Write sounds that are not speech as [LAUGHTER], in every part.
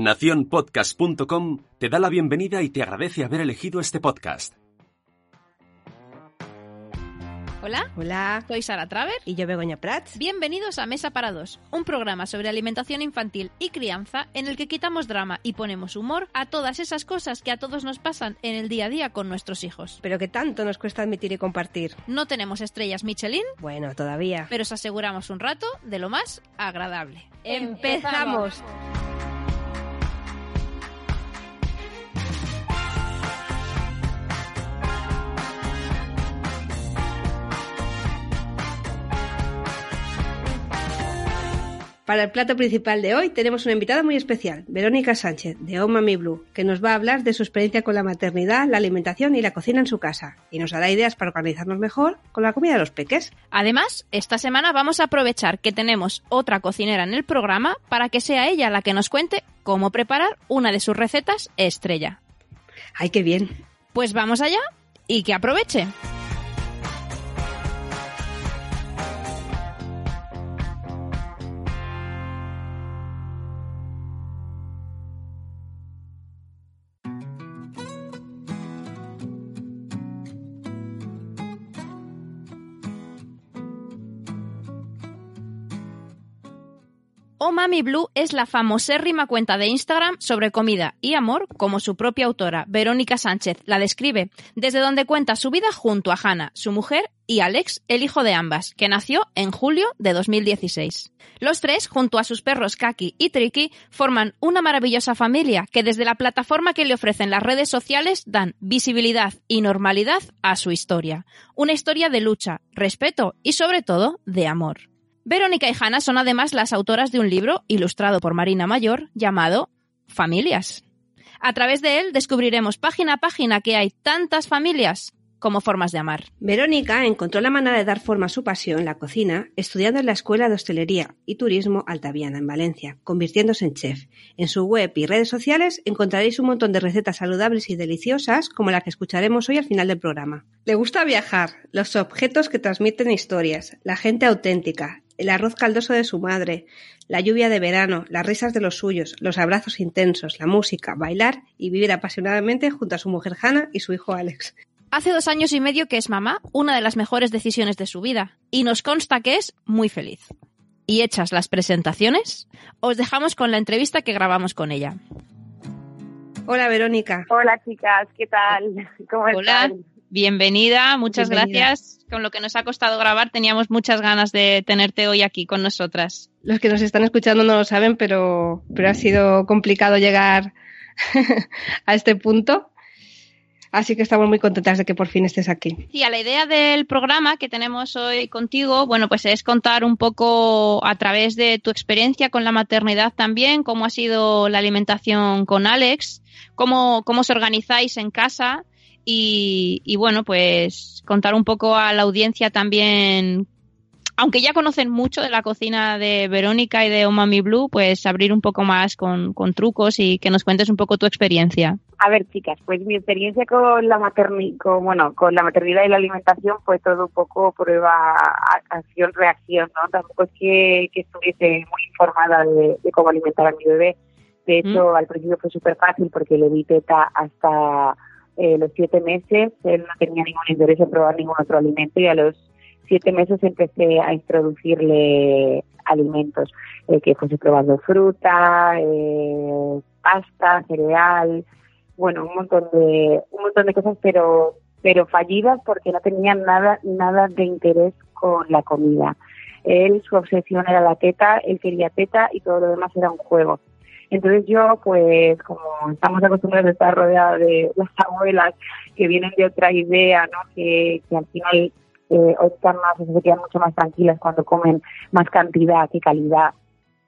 Naciónpodcast.com te da la bienvenida y te agradece haber elegido este podcast. Hola. Hola. Soy Sara Traver. Y yo Begoña Prats. Bienvenidos a Mesa para Dos, un programa sobre alimentación infantil y crianza en el que quitamos drama y ponemos humor a todas esas cosas que a todos nos pasan en el día a día con nuestros hijos. Pero que tanto nos cuesta admitir y compartir. No tenemos estrellas Michelin. Bueno, todavía. Pero os aseguramos un rato de lo más agradable. ¡Empezamos! Para el plato principal de hoy tenemos una invitada muy especial, Verónica Sánchez, de Oh Mami Blue, que nos va a hablar de su experiencia con la maternidad, la alimentación y la cocina en su casa, y nos dará ideas para organizarnos mejor con la comida de los peques. Además, esta semana vamos a aprovechar que tenemos otra cocinera en el programa para que sea ella la que nos cuente cómo preparar una de sus recetas estrella. ¡Ay, qué bien! Pues vamos allá y que aproveche. Oh Mami Blue es la famosérrima cuenta de Instagram sobre comida y amor, como su propia autora, Verónica Sánchez, la describe, desde donde cuenta su vida junto a Hannah, su mujer, y Alex, el hijo de ambas, que nació en julio de 2016. Los tres, junto a sus perros Kaki y Tricky, forman una maravillosa familia que desde la plataforma que le ofrecen las redes sociales dan visibilidad y normalidad a su historia. Una historia de lucha, respeto y sobre todo de amor. Verónica y Hanna son además las autoras de un libro ilustrado por Marina Mayor llamado Familias. A través de él descubriremos página a página que hay tantas familias como formas de amar. Verónica encontró la manera de dar forma a su pasión, la cocina, estudiando en la Escuela de Hostelería y Turismo Altaviana en Valencia, convirtiéndose en chef. En su web y redes sociales encontraréis un montón de recetas saludables y deliciosas como la que escucharemos hoy al final del programa. Le gusta viajar, los objetos que transmiten historias, la gente auténtica, el arroz caldoso de su madre, la lluvia de verano, las risas de los suyos, los abrazos intensos, la música, bailar y vivir apasionadamente junto a su mujer Hannah y su hijo Alex. Hace dos años y medio que es mamá, una de las mejores decisiones de su vida, y nos consta que es muy feliz. Y hechas las presentaciones, os dejamos con la entrevista que grabamos con ella. Hola Verónica. Hola chicas, ¿qué tal? [LAUGHS] ¿Cómo Hola. están? Bienvenida, muchas Bienvenida. gracias. Con lo que nos ha costado grabar, teníamos muchas ganas de tenerte hoy aquí con nosotras. Los que nos están escuchando no lo saben, pero, pero ha sido complicado llegar [LAUGHS] a este punto. Así que estamos muy contentas de que por fin estés aquí. Sí, a la idea del programa que tenemos hoy contigo, bueno, pues es contar un poco a través de tu experiencia con la maternidad también, cómo ha sido la alimentación con Alex, cómo, cómo os organizáis en casa y, y bueno, pues contar un poco a la audiencia también, aunque ya conocen mucho de la cocina de Verónica y de Omami Blue, pues abrir un poco más con, con trucos y que nos cuentes un poco tu experiencia. A ver, chicas, pues mi experiencia con la materni con, bueno, con la maternidad y la alimentación fue todo un poco prueba, acción, reacción, ¿no? Tampoco es que, que estuviese muy informada de, de cómo alimentar a mi bebé. De hecho, al principio fue súper fácil porque le di teta hasta eh, los siete meses. Él no tenía ningún interés en probar ningún otro alimento y a los siete meses empecé a introducirle alimentos, eh, que fuese probando fruta, eh, pasta, cereal, bueno, un montón de un montón de cosas, pero pero fallidas porque no tenía nada nada de interés con la comida. Él su obsesión era la teta, él quería teta y todo lo demás era un juego. Entonces yo, pues, como estamos acostumbrados a estar rodeados de las abuelas que vienen de otra idea, ¿no? Que, que al final eh, optan más, o se quedan mucho más tranquilas cuando comen más cantidad que calidad.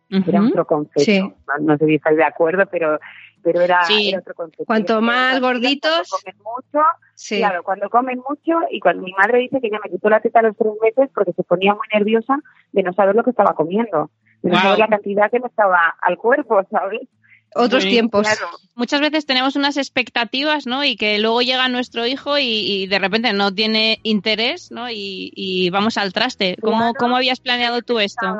Era otro concepto. No, sé si estáis de acuerdo, pero pero era, otro concepto. Cuanto más gorditos. Comen mucho, claro, cuando comen mucho y cuando mi madre dice que ya me quitó la teta a los tres meses porque se ponía muy nerviosa de no saber lo que estaba comiendo, no la cantidad que me estaba al cuerpo, ¿sabes? Otros tiempos. Muchas veces tenemos unas expectativas, ¿no? Y que luego llega nuestro hijo y, de repente no tiene interés, ¿no? Y, vamos al traste. ¿Cómo, ¿Cómo habías planeado tú esto?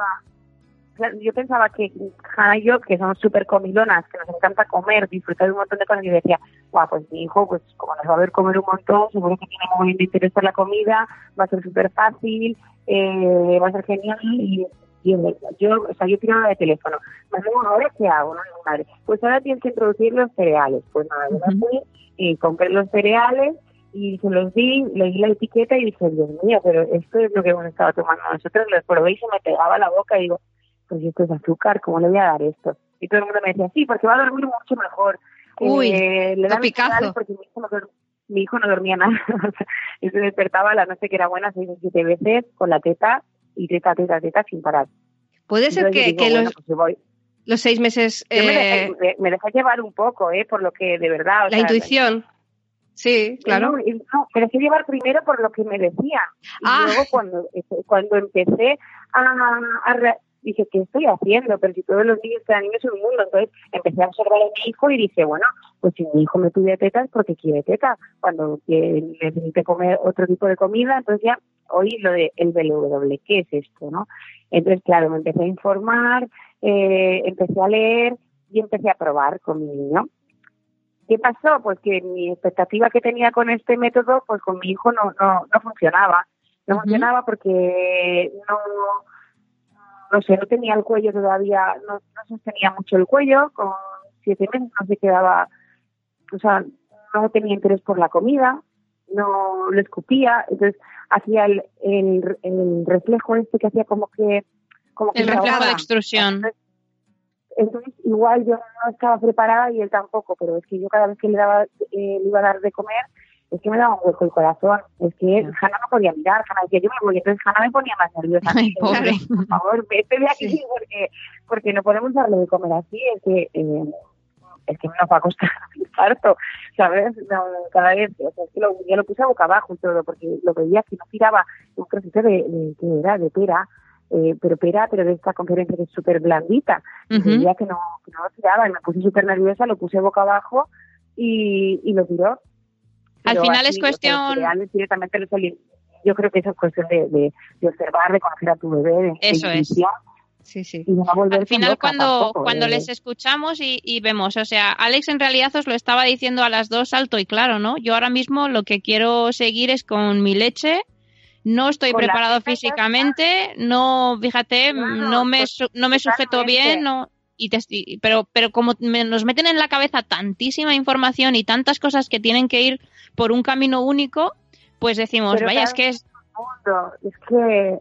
yo pensaba que Hanna y yo, que somos súper comilonas, que nos encanta comer, disfrutar de un montón de cosas, y decía, guau, pues mi hijo, pues como nos va a ver comer un montón, seguro que tiene muy de interés por la comida, va a ser súper fácil, eh, va a ser genial, y, yo, o sea, yo tiraba de teléfono. Más ahora qué hago, ¿no? Madre, pues ahora tienes que introducir los cereales. Pues nada, yo me fui y compré los cereales y se los di, leí la etiqueta y dije, Dios mío, pero esto es lo que hemos estado tomando nosotros, los probé y se me pegaba la boca y digo, pues esto es azúcar, ¿cómo le voy a dar esto? Y todo el mundo me decía, sí, porque va a dormir mucho mejor. Uy, eh, le picazo. Porque mi hijo, no, mi hijo no dormía nada. [LAUGHS] y se despertaba la noche que era buena seis o siete veces con la teta y teta, teta, teta sin parar. Puede ser que, los, pues los seis meses... Eh... Me, deja, llevar un poco, ¿eh? Por lo que de verdad... la intuición. Sí, claro. No, me dejé llevar primero por lo que me decía. Y ah. luego cuando, cuando empecé a, a, dije, ¿qué estoy haciendo? Pero si todos los niños, cada niño es un mundo. Entonces empecé a observar a mi hijo y dije, bueno, pues si mi hijo me pide tetas, porque quiere tetas. Cuando necesite comer otro tipo de comida, entonces ya oí lo de el BLW, ¿qué es esto? no Entonces, claro, me empecé a informar, eh, empecé a leer y empecé a probar con mi niño. ¿Qué pasó? Pues que mi expectativa que tenía con este método, pues con mi hijo no, no, no funcionaba. No funcionaba porque no, no sé, no tenía el cuello todavía, no, no sostenía mucho el cuello, con siete meses no se quedaba, o sea, no tenía interés por la comida, no le escupía, entonces hacía el, el, reflejo este que hacía como que... Como el reflejo de extrusión. Entonces, igual yo no estaba preparada y él tampoco, pero es que yo cada vez que le daba, eh, le iba a dar de comer, es que me daba un hueco el corazón, es que Hanna no podía mirar, Hanna decía, yo me voy, entonces Hanna me ponía más nerviosa. Ay, pobre. Por favor, vete de aquí porque, porque no podemos darle de comer así, es que, eh, es que nos va a costar [LAUGHS] un infarto, ¿sabes? No, cada vez, o sea, es que lo, yo lo puse boca abajo y todo, porque lo veía que no tiraba un trocito de, de, que era de pera, eh, pero pera, pero de esta conferencia que es súper blandita. Veía que no, que no lo tiraba y me puse súper nerviosa, lo puse boca abajo y, y lo tiró al final es cuestión... yo creo que eso es cuestión de, observar, de conocer a tu bebé. eso es. Sí, sí. Al final, cuando, cuando les escuchamos y, vemos, o sea, Alex en realidad os lo estaba diciendo a las dos alto y claro, ¿no? Yo ahora mismo lo que quiero seguir es con mi leche. No estoy preparado físicamente, no, fíjate, no, me, no me sujeto bien, no, y pero, pero como nos meten en la cabeza tantísima información y tantas cosas que tienen que ir por un camino único, pues decimos, vaya, es que es... Es que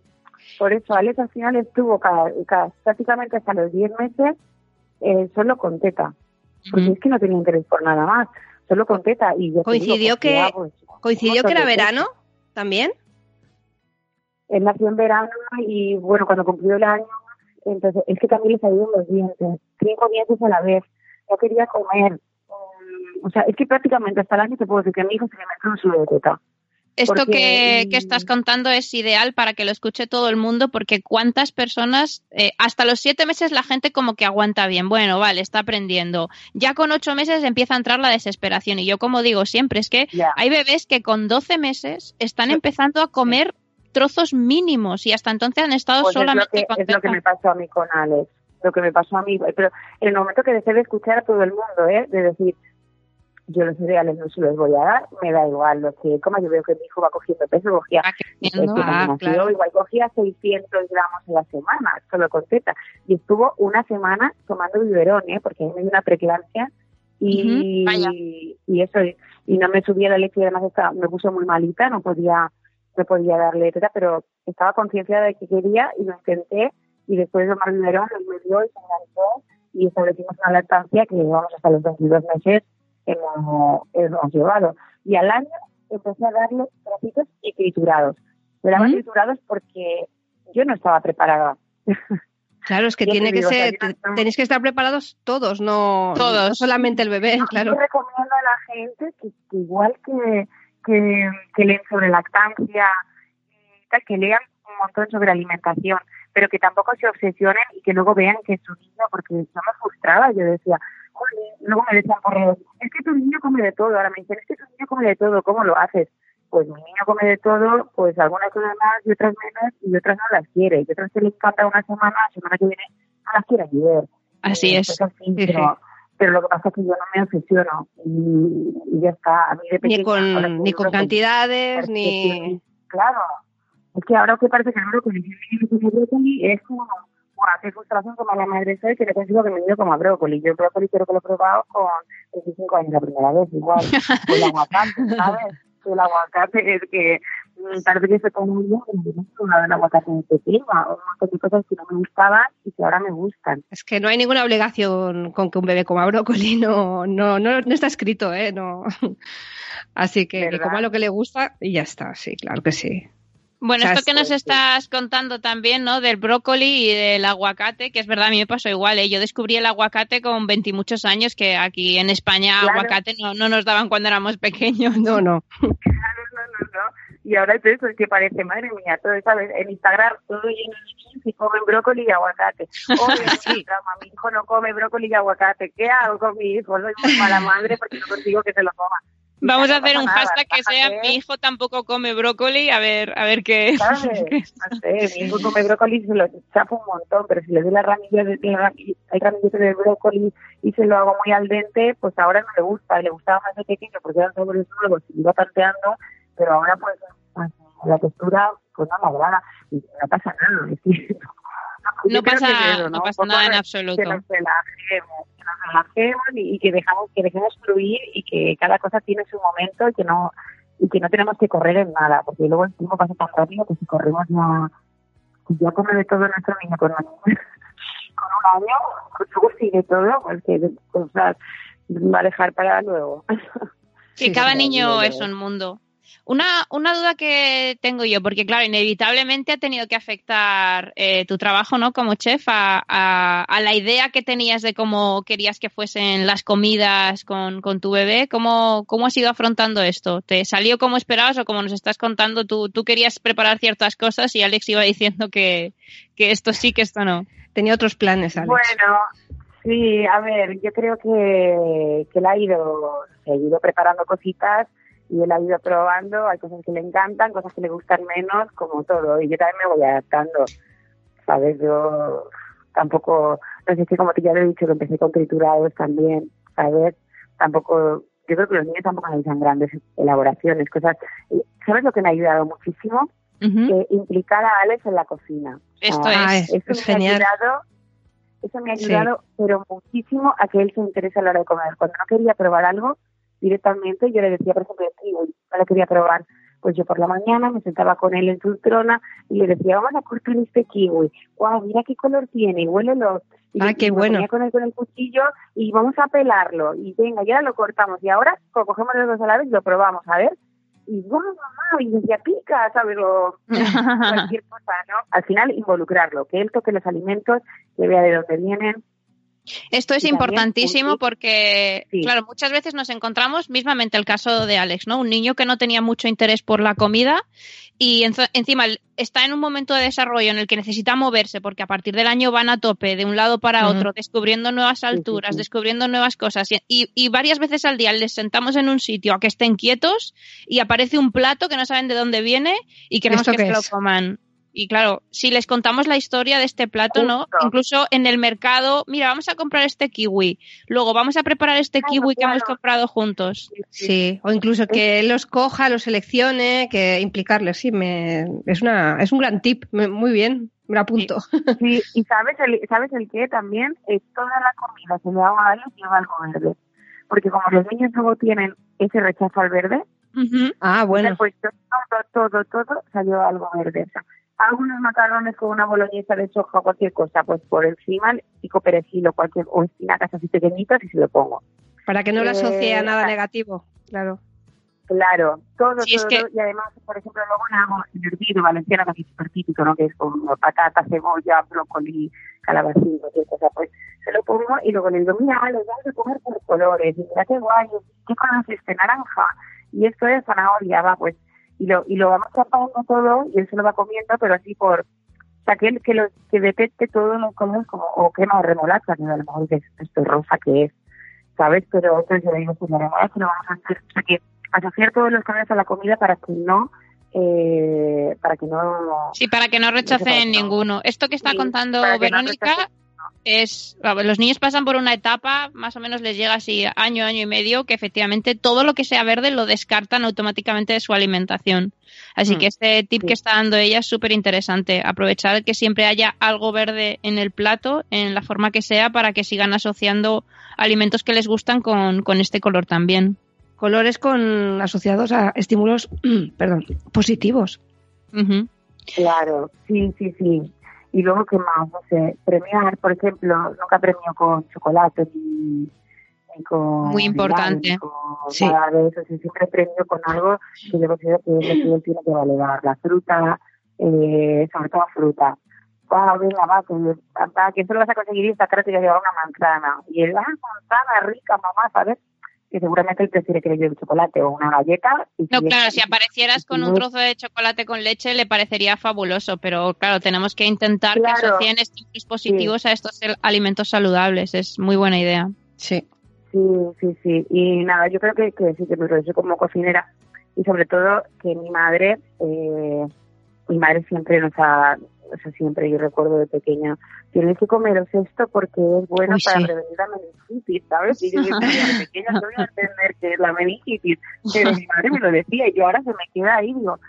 por eso Alex al final estuvo cada, prácticamente hasta los 10 meses eh, solo con teta, porque es que no tenía interés por nada más, solo con teta. y Coincidió que, pues, coincidió que era verano también. Él nació en verano y bueno, cuando cumplió el año entonces, es que también le salieron los dientes, cinco dientes a la vez, no quería comer. Mm, o sea, es que prácticamente hasta el año te puedo decir que mi hijo se un suelo de teta. Esto que, que, estás contando es ideal para que lo escuche todo el mundo porque cuántas personas, eh, hasta los siete meses la gente como que aguanta bien, bueno, vale, está aprendiendo. Ya con ocho meses empieza a entrar la desesperación. Y yo como digo siempre es que hay bebés que con doce meses están empezando a comer trozos mínimos y hasta entonces han estado pues solamente es lo, que, es lo que me pasó a mí con Alex, lo que me pasó a mí, pero en el momento que dejé de escuchar a todo el mundo, ¿eh? de decir, yo los cereales no se los voy a dar, me da igual lo que coma, yo veo que mi hijo va cogiendo peso, cogía, ah, igual cogía 600 gramos a la semana, solo con teta, y estuvo una semana tomando biberón, ¿eh? porque me dio una preeclampsia y, y eso, y no me subía la leche y además estaba, me puso muy malita, no podía me podía darle teta, pero estaba conciencia de que quería y lo intenté y después de tomar biberón me dio y se enganchó y establecimos una lactancia que llevamos hasta los 22 meses hemos, hemos llevado. Y al año empecé a darle trocitos y triturados. Me daban triturados porque yo no estaba preparada. [LAUGHS] Claro, es que tiene que ser, tenéis que estar preparados todos, no, todos. solamente el bebé, claro. Yo recomiendo a la gente que, igual que, que, que leen sobre lactancia, que lean un montón sobre alimentación, pero que tampoco se obsesionen y que luego vean que su niño, porque yo me frustraba, yo decía, luego me decían correos, es que tu niño come de todo, ahora me dicen, es que tu niño come de todo, ¿cómo lo haces? Pues mi niño come de todo, pues algunas cosas más y otras menos, y otras no las quiere, y otras que le encanta una semana, la semana que viene no las quiere ayer. Así es. pero, lo que pasa es que yo no me obsesiono y, ya está. A mí de ni con, ni con cantidades, ni... Claro, es que ahora que parece que el brócoli, es como bueno, qué frustración como la madre soy que le consigo que me dio como a brócoli. Yo el brócoli creo que lo he probado con 25 años la primera vez, igual. [LAUGHS] el aguacate, ¿sabes? El aguacate es que mm, parece que se come bien, pero no el aguacate en pequeña, o un montón de cosas que no me gustaban y que ahora me gustan. Es que no hay ninguna obligación con que un bebé coma brócoli, [LAUGHS] no, no, no, no está escrito, ¿eh? No. [LAUGHS] Así que, que coma lo que le gusta y ya está, sí, claro que sí. Bueno, esto que nos estás contando también, ¿no? Del brócoli y del aguacate, que es verdad, a mí me pasó igual, ¿eh? Yo descubrí el aguacate con 20 muchos años, que aquí en España aguacate no, no nos daban cuando éramos pequeños. No, no. [LAUGHS] Claro, no, no, no. Y ahora es eso, es que parece, madre mía, todo, ¿sabes? En Instagram todo lleno de niños y comen brócoli y aguacate. Oye, [LAUGHS] sí. mi hijo no come brócoli y aguacate. ¿Qué hago con mi hijo? Soy muy mala madre porque no consigo que se lo coma. Vamos a hacer un hashtag que sea mi hijo tampoco come brócoli, a ver, a ver qué. mi hijo come brócoli y se lo chapa un montón, pero si le doy la ramilla de, el ramillete de brócoli y se lo hago muy al dente, pues ahora no le gusta, le gustaba más de pequeño porque eran los nuevos y iba tanteando, pero ahora pues la textura pues no me agrada y no pasa nada, no, pasa, ¿no? pasa nada en absoluto. Que nos relajemos, que nos relajemos y, que dejamos que dejemos fluir y que cada cosa tiene su momento y que no y que no tenemos que correr en nada, porque luego el tiempo pasa tan rápido que si corremos ya, si ya come de todo nuestro niño con, [LAUGHS] con un año, pues luego sigue todo, porque cosas va a dejar para luego. Sí, [LAUGHS] cada niño es un mundo. Una, una duda que tengo yo, porque claro, inevitablemente ha tenido que afectar eh, tu trabajo, ¿no? Como chef a, a, la idea que tenías de cómo querías que fuesen las comidas con, con tu bebé. ¿Cómo, ¿Cómo has ido afrontando esto? ¿Te salió como esperabas o como nos estás contando, tú, tú querías preparar ciertas cosas y Alex iba diciendo que, que esto sí, que esto no? Tenía otros planes, Alex. Bueno, sí, a ver, yo creo que, que él ha ido, ha ido preparando cositas y él ha ido probando, hay cosas que le encantan, cosas que le gustan menos, como todo, y yo también me voy adaptando, ¿sabes? Yo tampoco, no sé si como te ya le he dicho que empecé con triturados también, ¿sabes? Tampoco, yo creo que los niños tampoco necesitan grandes elaboraciones, cosas, ¿sabes lo que me ha ayudado muchísimo? que implicar a Alex en la cocina. Esto es, eso es genial. eso me ha ayudado, pero muchísimo a que él se interese a la hora de comer. Cuando no quería probar algo, directamente. Yo le decía, por ejemplo, no le quería probar. Pues yo por la mañana me sentaba con él en su trona y le decía, vamos a cortar este kiwi. Guau, mira qué color tiene, huélelo. Y ah, qué bueno. Ponía con él con el cuchillo y vamos a pelarlo. Y venga, ya lo cortamos. Y ahora cogemos los dos a la vez y lo probamos, a ver. Y guau, mamá, y decía, pica, ¿sabes? O [LAUGHS] cualquier cosa, ¿no? Al final, involucrarlo, que él toque los alimentos, que vea de dónde vienen, esto es importantísimo porque, claro, muchas veces nos encontramos, mismamente el caso de Alex, ¿no? Un niño que no tenía mucho interés por la comida y encima está en un momento de desarrollo en el que necesita moverse porque a partir del año van a tope de un lado para otro, descubriendo nuevas alturas, descubriendo nuevas cosas y, y, varias veces al día les sentamos en un sitio a que estén quietos y aparece un plato que no saben de dónde viene y queremos que se lo coman. Y claro, si les contamos la historia de este plato, ¿no? Incluso en el mercado, mira, vamos a comprar este kiwi, luego vamos a preparar este kiwi que hemos comprado juntos. Sí, o incluso que los coja, los seleccione, que implicarles, sí, me, es, una, es un gran tip, muy bien, me apunto. Sí, y sabes el, sabes el qué también, es toda la comida se le da a ellos lleva algo verde, porque como los niños luego tienen ese rechazo al verde, Ah, bueno. Pues todo, todo, todo salió algo verde algunos macarrones con una boloñesa de soja o cualquier cosa, pues por encima pico perejil o cualquier, o espinacas así pequeñitas y se lo pongo. Para que no lo asocie a eh, nada negativo, claro. Claro, todo, Sí, es todo, que- todo. y además, por ejemplo, luego le hago el hervido valenciano, que es súper típico, ¿no? Que es con patata, cebolla, brócoli, calabacín, o sea, pues se lo pongo y luego le digo, mira, les vamos a comer por colores, y mira qué guay, ¿qué color es este? Naranja, y esto es zanahoria, va, pues, y lo, y lo vamos tapando todo y él se lo va comiendo, pero así por, o sea, que él que, lo, que detecte todos los colores como, o de remolacha, que a lo mejor dices, esto es rosa, que es, ¿sabes? Pero entonces yo le digo, pues la remolacha lo vamos a hacer, o sea, que asociar todos los colores a la comida para que no, eh, para que no... Sí, para que no rechacen Exacto. ninguno. Esto que está Sí, contando no Verónica rechacen es, los niños pasan por una etapa, más o menos les llega así año, año y medio, que efectivamente todo lo que sea verde lo descartan automáticamente de su alimentación. Así Mm, que este tip sí. que está dando ella es súper interesante. Aprovechar que siempre haya algo verde en el plato, en la forma que sea, para que sigan asociando alimentos que les gustan con, con este color también. Colores con asociados a estímulos, [CLEARS THROAT] perdón, positivos. Claro, sí, sí, sí. Y luego, ¿qué más? No sé, premiar, por ejemplo, nunca premio con chocolate ni, ni con... Muy importante. Sí. nada de eso. Siempre premio con algo que yo considero que él tiene que valorar. La fruta, eh, sobre todo fruta. Va, venga, va, que, va, que solo vas a conseguir esta cara te voy a llevar una manzana. Y él, ah, manzana rica, mamá, ¿sabes? Que seguramente él prefiere que le lleve chocolate o una galleta. Y No, si es- claro, si aparecieras con un trozo de chocolate con leche le parecería fabuloso, pero claro, tenemos que intentar que Claro. asocien estímulos positivos a estos alimentos saludables. Es muy buena idea. Sí. Sí, sí, sí. Y nada, yo creo que, que sí, que me progresé como cocinera y sobre todo que mi madre, eh, mi madre siempre nos ha, o sea, siempre yo recuerdo de pequeña, tienes que comeros esto porque es bueno Uy, para sí. prevenir la meningitis, ¿sabes? Y yo decía, de [LAUGHS] pequeña no voy a entender qué es la meningitis, pero mi madre me lo decía y yo ahora se me queda ahí, digo,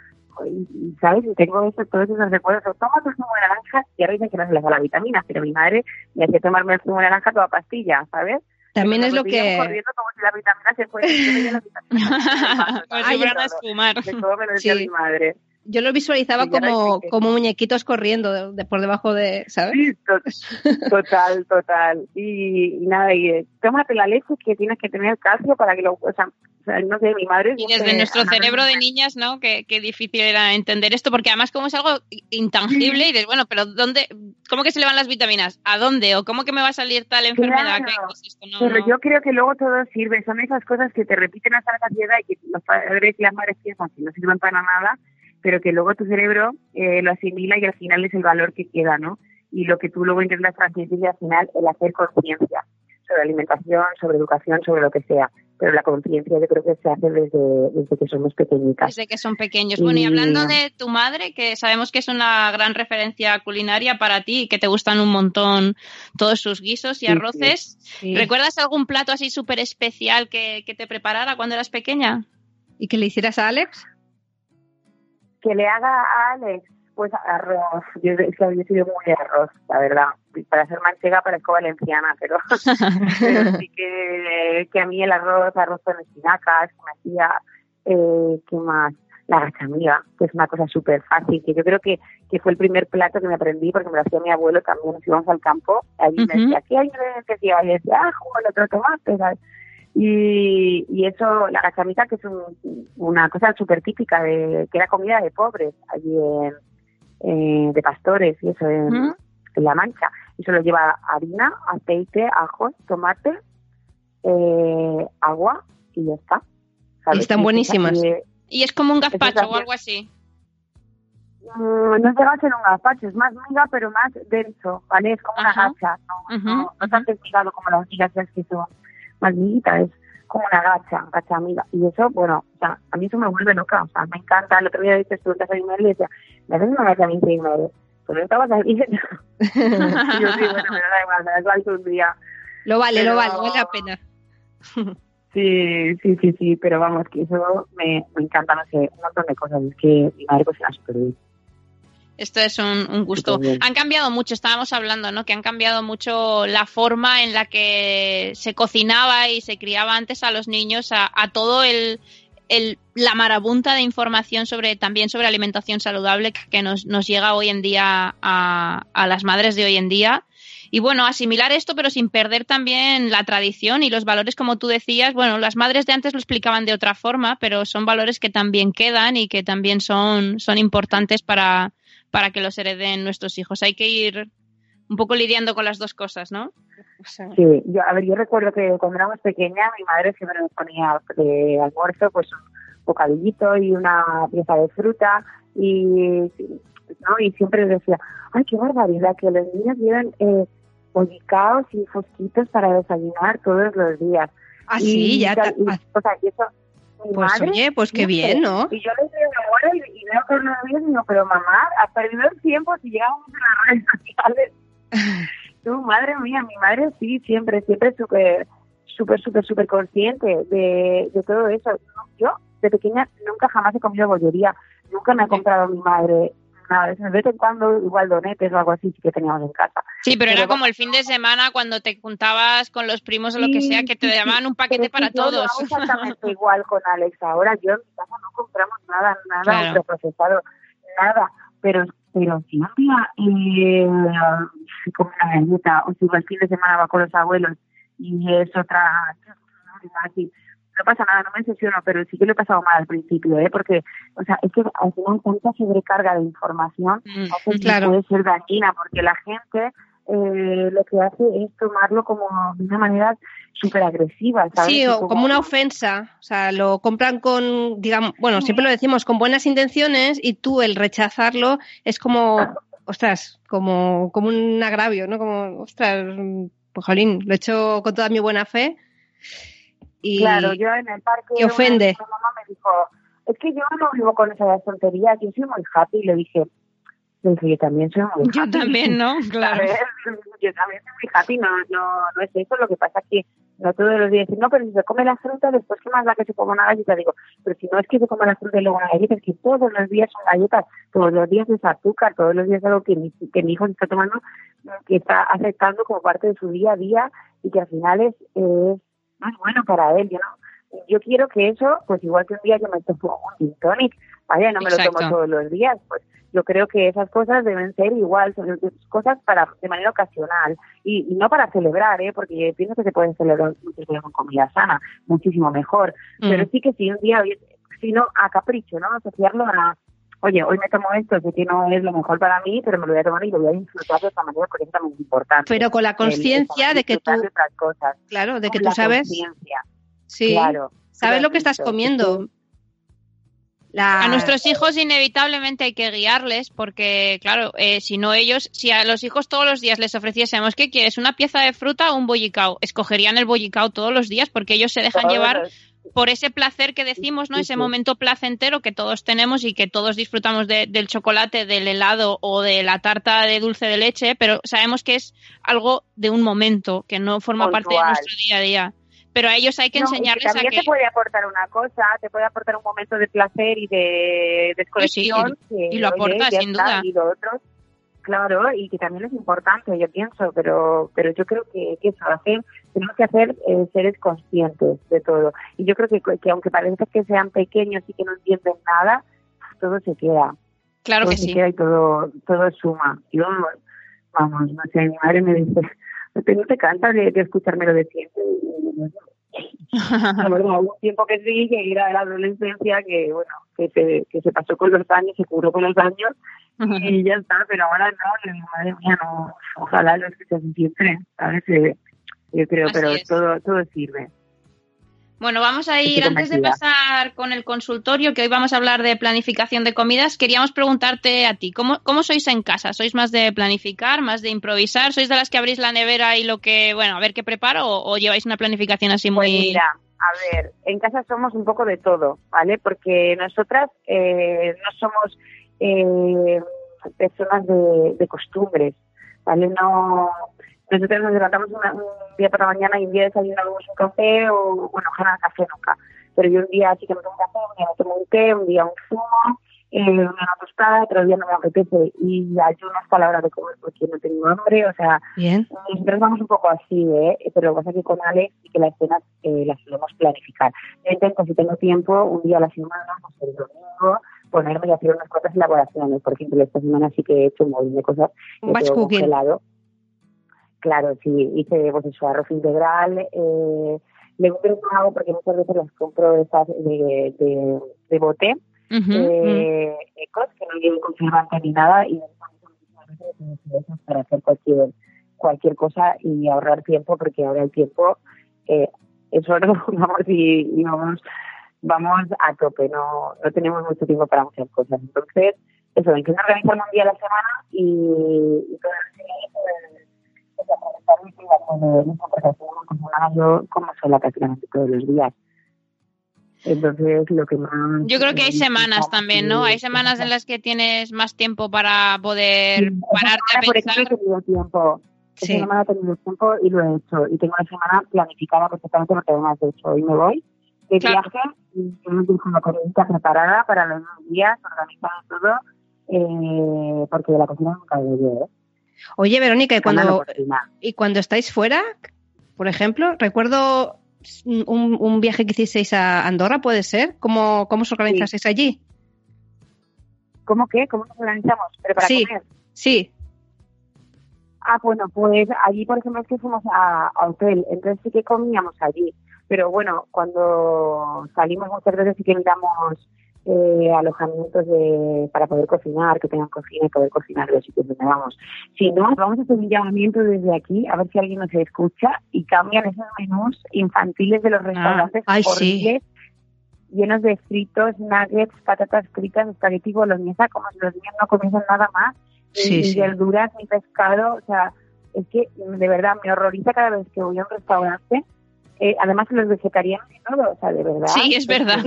y, ¿sabes? Y tengo eso, todos esos recuerdos, o toma tu zumo de naranja, y ahora dicen que no se les da la vitamina, pero mi madre me hacía tomarme el zumo de naranja toda pastilla, ¿sabes? También es lo que... corriendo como si la vitamina se fuera. Yo veía la [LAUGHS] vitamina. Como si fueran a esfumar. De todo me lo decía Sí. mi madre. Yo lo visualizaba como, como muñequitos corriendo de, de por debajo de, ¿sabes? Sí, to- [LAUGHS] total, total. Y, y nada, y eh, tómate la leche que tienes que tener calcio para que lo. O sea, o sea, no sé, mi madre. Y desde nuestro cerebro de niñas, ¿no? Qué, qué difícil era entender esto, porque además como es algo intangible, y dices, bueno, pero ¿dónde, cómo que se le van las vitaminas? ¿A dónde? ¿O cómo que me va a salir tal enfermedad? Claro. ¿Qué es esto? No, Pero no. yo creo que luego todo sirve. Son esas cosas que te repiten hasta la saciedad y que los padres y las madres piensan que no sirven para nada, pero que luego tu cerebro eh, lo asimila y al final es el valor que queda, ¿no? Y lo que tú luego intentas transmitir y al final el hacer conciencia sobre alimentación, sobre educación, sobre lo que sea. Pero la conciencia yo creo que se hace desde, desde que somos pequeñitas. Desde que son pequeños. Bueno, y hablando de tu madre, que sabemos que es una gran referencia culinaria para ti y que te gustan un montón todos sus guisos y Sí, sí. arroces, Sí. ¿recuerdas algún plato así súper especial que, que te preparara cuando eras pequeña? ¿Y que le hicieras a Alex? Que le haga a Alex, pues arroz. Yo, yo he sido muy arroz, la verdad. Para ser manchega parezco valenciana, pero, [LAUGHS] pero sí que, que a mí el arroz, arroz con espinacas, que me hacía, eh, ¿qué más? La gachamiga, que es una cosa súper fácil, que yo creo que, que fue el primer plato que me aprendí, porque me lo hacía mi abuelo también, nos íbamos al campo, allí me decía, ¿qué hay ingredientes? Y yo decía, ah, jugo, el otro tomate, ¿sabes? Y, y eso, la gachamica, que es un- una cosa súper típica, de, que era comida de pobres, allí en, eh, de pastores y eso, en, La Mancha. Y solo lleva harina, aceite, ajos, tomate, eh, agua y ya está. ¿sabes? Y están es buenísimas. Y es como un gazpacho o algo así. Mm, no llega a ser un gazpacho, es más miga, pero más denso, ¿vale? Es como Ajá. una gacha, no, Ujú, no, no tan como las migas que son miguitas, es como una gacha, gacha amiga. Y eso, bueno, o sea, a mí eso me vuelve loca, o sea, me encanta. El otro día dices tú, te y medio y decía, me haces una gacha a mí medio. Pues no estabas [LAUGHS] ahí. yo sí, bueno, me da igual, me da igual un día. Lo vale, Pero- lo vale, vale la pena. [LAUGHS] Sí, sí, sí, sí, pero vamos, que eso me, me encanta, no sé, un montón de cosas. Es que mi madre cocina súper bien. Esto es un, un gusto. Han cambiado mucho, estábamos hablando, ¿no? Que han cambiado mucho la forma en la que se cocinaba y se criaba antes a los niños, a, a todo el, el- la marabunta de información sobre también sobre alimentación saludable que nos, nos llega hoy en día a, a las madres de hoy en día. y bueno, asimilar esto, pero sin perder también la tradición y los valores, como tú decías. Bueno, las madres de antes lo explicaban de otra forma, pero son valores que también quedan y que también son, son importantes para, para que los hereden nuestros hijos. Hay que ir un poco lidiando con las dos cosas, ¿no? Sí, yo, a ver, yo recuerdo que cuando éramos pequeñas mi madre siempre nos ponía de almuerzo pues un bocadillito y una pieza de fruta y, ¿no? y siempre decía, ay, qué barbaridad que los niños lleven eh, bollicaos y fosquitos para desayunar todos los días. Ah, sí, ya. Y, o sea, y eso, mi pues madre, oye, pues qué bien, ¿no? Y yo le digo ahora y, y veo que no bien, digo, pero mamá, has perdido el tiempo si llegamos a las [LAUGHS] redes sociales. [LAUGHS] Tú, madre mía, mi madre sí, siempre, siempre súper, súper, súper, súper consciente de, de todo eso. Yo, de pequeña, nunca jamás he comido bollería. Nunca me ha comprado mi madre nada. De vez en cuando, igual donetes o algo así, sí que teníamos en casa. Sí, pero, Pero era como el fin de semana cuando te juntabas con los primos o lo que Sí, sea, que te llamaban un paquete para yo todos. hago exactamente igual con Alex. Ahora yo en mi casa no compramos nada, nada Claro. ultraprocesado, nada. Pero, pero si un día eh, come una galleta o si el fin de semana va con los abuelos y es otra así, no pasa nada, no me obsesiono, pero sí que lo he pasado mal al principio, ¿eh? Porque, o sea, es que al final tanta sobrecarga de información Mm, claro. puede ser dañina porque la gente eh, lo que hace es tomarlo como de una manera súper agresiva, ¿sabes? Sí, o como una ofensa. O sea, lo compran con, digamos, bueno, siempre lo decimos, con buenas intenciones y tú el rechazarlo es como, ostras, como, como un agravio, ¿no? Como, ostras, pues jolín, lo he hecho con toda mi buena fe. Y, Claro, yo en el parque que ofende. una- mi mamá me dijo, es que yo no vivo con esas tonterías, yo soy muy happy, y le dije, le dije, yo también soy muy Yo happy. también, ¿no? [LAUGHS] Claro. ver, yo también soy muy happy, no, no, no es eso, lo que pasa es que no todos los días dicen, no, pero si se come la fruta, después qué más da que se coma una galleta, digo, pero si no es que se coma la fruta y luego una galleta, es que todos los días son galletas, todos los días es azúcar, todos los días es algo que mi, que mi hijo está tomando, que está aceptando como parte de su día a día y que al final es, es es bueno para él, yo no, yo quiero que eso, pues igual que un día yo me tomo un gin tonic, vaya, no me lo tomo todos los días, pues yo creo que esas cosas deben ser igual, son cosas para de manera ocasional y, y no para celebrar, ¿eh? porque yo pienso que se pueden celebrar con comida sana, muchísimo mejor, Mm. pero sí que si un día, oye, si no, a capricho, ¿no? Asociarlo a, oye, hoy me tomo esto, sé que no es lo mejor para mí, pero me lo voy a tomar y lo voy a disfrutar de esta manera porque es también importante. pero con la conciencia de que tú, de otras cosas. claro, de que Con tú la sabes, sí, claro. sabes lo que estás comiendo. La- A nuestros hijos inevitablemente hay que guiarles porque, claro, eh, si no ellos, si a los hijos todos los días les ofreciésemos, ¿qué quieres? ¿Una pieza de fruta o un bollicao? Escogerían el bollicao todos los días porque ellos se dejan todos llevar los- por ese placer que decimos, ¿no? Sí, Ese sí. momento placentero que todos tenemos y que todos disfrutamos de- del chocolate, del helado o de la tarta de dulce de leche, pero sabemos que es algo de un momento, que no forma parte de nuestro día a día. Pero a ellos hay que No, y que enseñarles a también que... te puede aportar una cosa, te puede aportar un momento de placer y de desconexión. que, y lo aporta, sin está, duda. Y lo otro, claro, y que también es importante, yo pienso, pero pero yo creo que, que eso, hacer, tenemos que hacer eh, seres conscientes de todo. Y yo creo que, que aunque parezca que sean pequeños y que no entienden nada, todo se queda. Claro todo que se sí. queda y todo, todo suma. Yo, vamos, no sé, mi madre me dice, ¿no te, no te cansas de, de escuchármelo de siempre? Y la verdad, hubo un tiempo que sí, que era de la adolescencia, que bueno, que se, que se pasó con los años, se curó con los años y ya está, pero ahora no, madre mía, no, ojalá lo escuches siempre, ¿sabes? Eh, yo creo, Así pero es. todo, todo sirve. Bueno, vamos a ir, antes de pasar con el consultorio, que hoy vamos a hablar de planificación de comidas, queríamos preguntarte a ti, ¿cómo, cómo sois en casa? ¿Sois más de planificar, más de improvisar? ¿Sois de las que abrís la nevera y lo que, bueno, a ver qué preparo o, o lleváis una planificación así muy... Pues mira, a ver, en casa somos un poco de todo, ¿vale? Porque nosotras eh, no somos eh, personas de, de costumbres, ¿vale? No, nosotros nos levantamos una- un día por la mañana y un día desayunamos un café o, bueno, ojalá café nunca, pero yo un día sí que me tomo un café, un día me tomo un té, un día un zumo, eh, una tostada, otro día no me apetece y ayuno hasta la hora de comer porque no tengo hambre, o sea, Bien. nosotros vamos un poco así, ¿eh? pero lo que pasa es que con Alex sí que las cenas eh, las solemos planificar. Yo intento, si tengo tiempo, un día a la semana, pues el domingo, ponerme y hacer unas cuantas elaboraciones. Por ejemplo, esta semana sí que he hecho un montón de cosas. Un batch cooking. congelado. Claro, sí, hice pues eso, arroz integral, eh, legumbres no hago porque muchas veces las compro estas de, de, de bote, Ujú, eh, ecos, que no lleven conservante ni nada, y para hacer cualquier cualquier cosa y ahorrar tiempo, porque ahora el tiempo eh, es oro, [LAUGHS] vamos, y, y vamos, vamos a tope, no, no tenemos mucho tiempo para muchas cosas. Entonces, eso, intento organizarme un día a la semana y, y todo mi vida con el porque yo como sola prácticamente todos los días. Entonces, lo que más... Yo creo que hay semanas también, ¿no? Hay semanas en las que tienes más tiempo para poder Sí, pararte esta a semana, por pensar. ejemplo, he tenido tiempo. Esta Sí. semana he tenido tiempo y lo he hecho. Y tengo una semana planificada perfectamente porque además de hecho hoy me voy de Claro. viaje y tengo que la comidita preparada para los días, organizado todo, eh, porque de la cocina nunca yo, ¿eh? Oye, Verónica, y cuando, y cuando estáis fuera, por ejemplo, recuerdo un, un viaje que hicisteis a Andorra, ¿puede ser? ¿Cómo, cómo os organizasteis allí? ¿Cómo qué? ¿Cómo nos organizamos? ¿Pero para Sí. comer? Sí, Ah, bueno, pues allí, por ejemplo, es que fuimos a, a hotel, entonces sí que comíamos allí. Pero bueno, cuando salimos muchas veces sí que miramos eh, alojamientos de, para poder cocinar, que tengan cocina y poder cocinar los sitios donde vamos. Si no, vamos a hacer un llamamiento desde aquí, a ver si alguien nos escucha y cambian esos menús infantiles de los restaurantes ay, sí. horribles, llenos de fritos, nuggets, patatas fritas, espagueti boloñesa, como si los niños no comiesen nada más Sí, ni sí. verduras, ni pescado, o sea, es que de verdad me horroriza cada vez que voy a un restaurante, eh, además los vegetarianos y todo, o sea, de verdad. Sí, es verdad.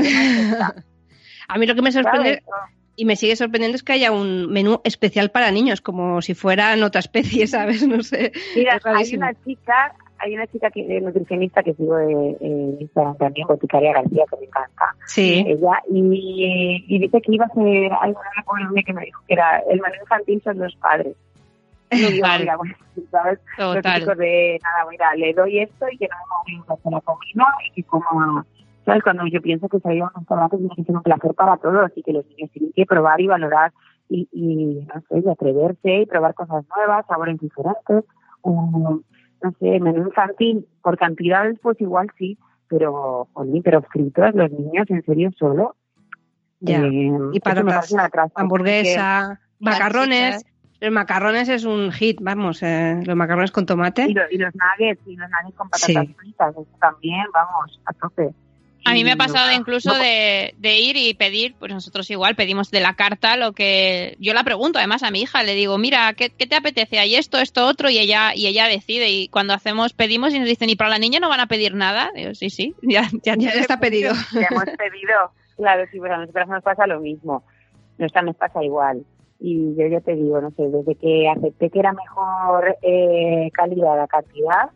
A mí lo que me sorprende ¿Sabes? y me sigue sorprendiendo es que haya un menú especial para niños, como si fueran otra especie, [LAUGHS] ¿sabes? No sé. Mira, Es hay una chica, hay una chica que, eh, nutricionista que sigo en en Instagram también, Boticaria García, que me encanta. Sí. Ella, y, y dice que iba a hacer algo una que me dijo que era el menú infantil son los padres. Yo digo, [LAUGHS] Total. mira, bueno, ¿sabes? Los Total. típicos de, nada, mira, le doy esto y que no me obligue a hacer la comida y que como, ¿sabes? Cuando yo pienso que salir a un restaurante tiene que ser un placer para todos y que los niños tienen que probar y valorar y, y no sé, y atreverse y probar cosas nuevas, sabores diferentes, un, no sé, menú infantil por cantidades, pues igual sí, pero, jolín, pero fritos los niños en serio solo. Ya. Eh, Y atraso, hamburguesa, macarrones. Los macarrones es un hit, vamos, eh, los macarrones con tomate. Y, lo- y los nuggets, y los nuggets con patatas Sí. fritas, eso también, vamos, a tope. A mí me ha pasado no, incluso no, de, de ir y pedir, pues nosotros igual pedimos de la carta lo que yo la pregunto además a mi hija, le digo, mira, ¿qué, qué te apetece? Hay esto, esto, otro y ella y ella decide y cuando hacemos pedimos y nos dicen, ¿y para la niña no van a pedir nada? Digo, sí, sí, ya, ya, Ya está pedido. [LAUGHS] que hemos pedido. Claro, sí, pero a nosotros nos pasa lo mismo. Nuestra nos pasa igual. Y yo ya te digo, no sé, desde que acepté que era mejor eh, calidad a cantidad,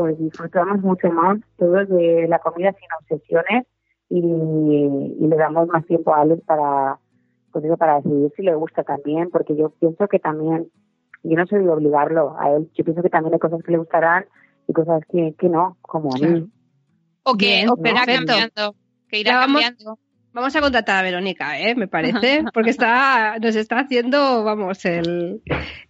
pues disfrutamos mucho más todos de la comida sin obsesiones y, y le damos más tiempo a Alex para, pues eso, para decidir si le gusta también, porque yo pienso que también, yo no soy de obligarlo a él, yo pienso que también hay cosas que le gustarán y cosas que, que no, como a mí. Claro. O que, o que irá que cambiando. Vamos a contratar a Verónica, ¿eh? Me parece, [LAUGHS] porque está, nos está haciendo, vamos, el,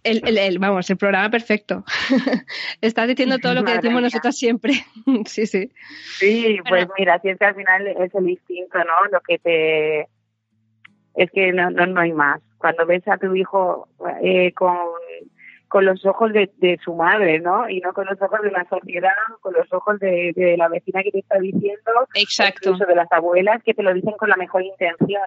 el, el- el- vamos, el programa perfecto. [LAUGHS] Estás diciendo todo lo que Madre decimos mía. nosotras siempre. [LAUGHS] sí, sí. Sí, pues Bueno. mira, si es que al final es el instinto, ¿no? Lo que te... Es que no, no, no hay más. Cuando ves a tu hijo eh, con, con los ojos de, de su madre, ¿no? Y no con los ojos de la sociedad, con los ojos de, de la vecina que te está diciendo, Exacto. incluso de las abuelas que te lo dicen con la mejor intención,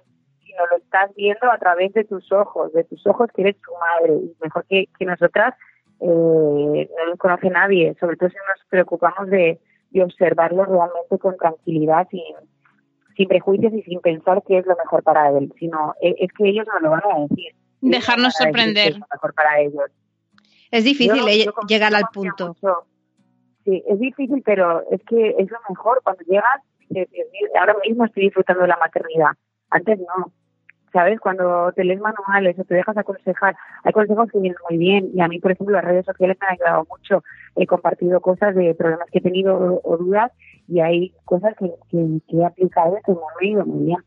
sino lo estás viendo a través de tus ojos, de tus ojos que eres tu madre. Y mejor que, que nosotras eh, no nos conoce nadie, sobre todo si nos preocupamos de, de observarlo realmente con tranquilidad, sin, sin prejuicios y sin pensar qué es lo mejor para él, sino es, es que ellos nos lo van a decir. Dejarnos sorprender. Es lo mejor para ellos. Es difícil Yo- eh, yo llegar al punto. mucho. Sí, es difícil, pero es que es lo mejor. Cuando llegas, ahora mismo estoy disfrutando de la maternidad. Antes no. ¿Sabes? Cuando te lees manuales o te dejas aconsejar, hay consejos que vienen muy bien. Y a mí, por ejemplo, las redes sociales me han ayudado mucho. He compartido cosas de problemas que he tenido o, o dudas y hay cosas que, que, que he aplicado que me han ido muy bien.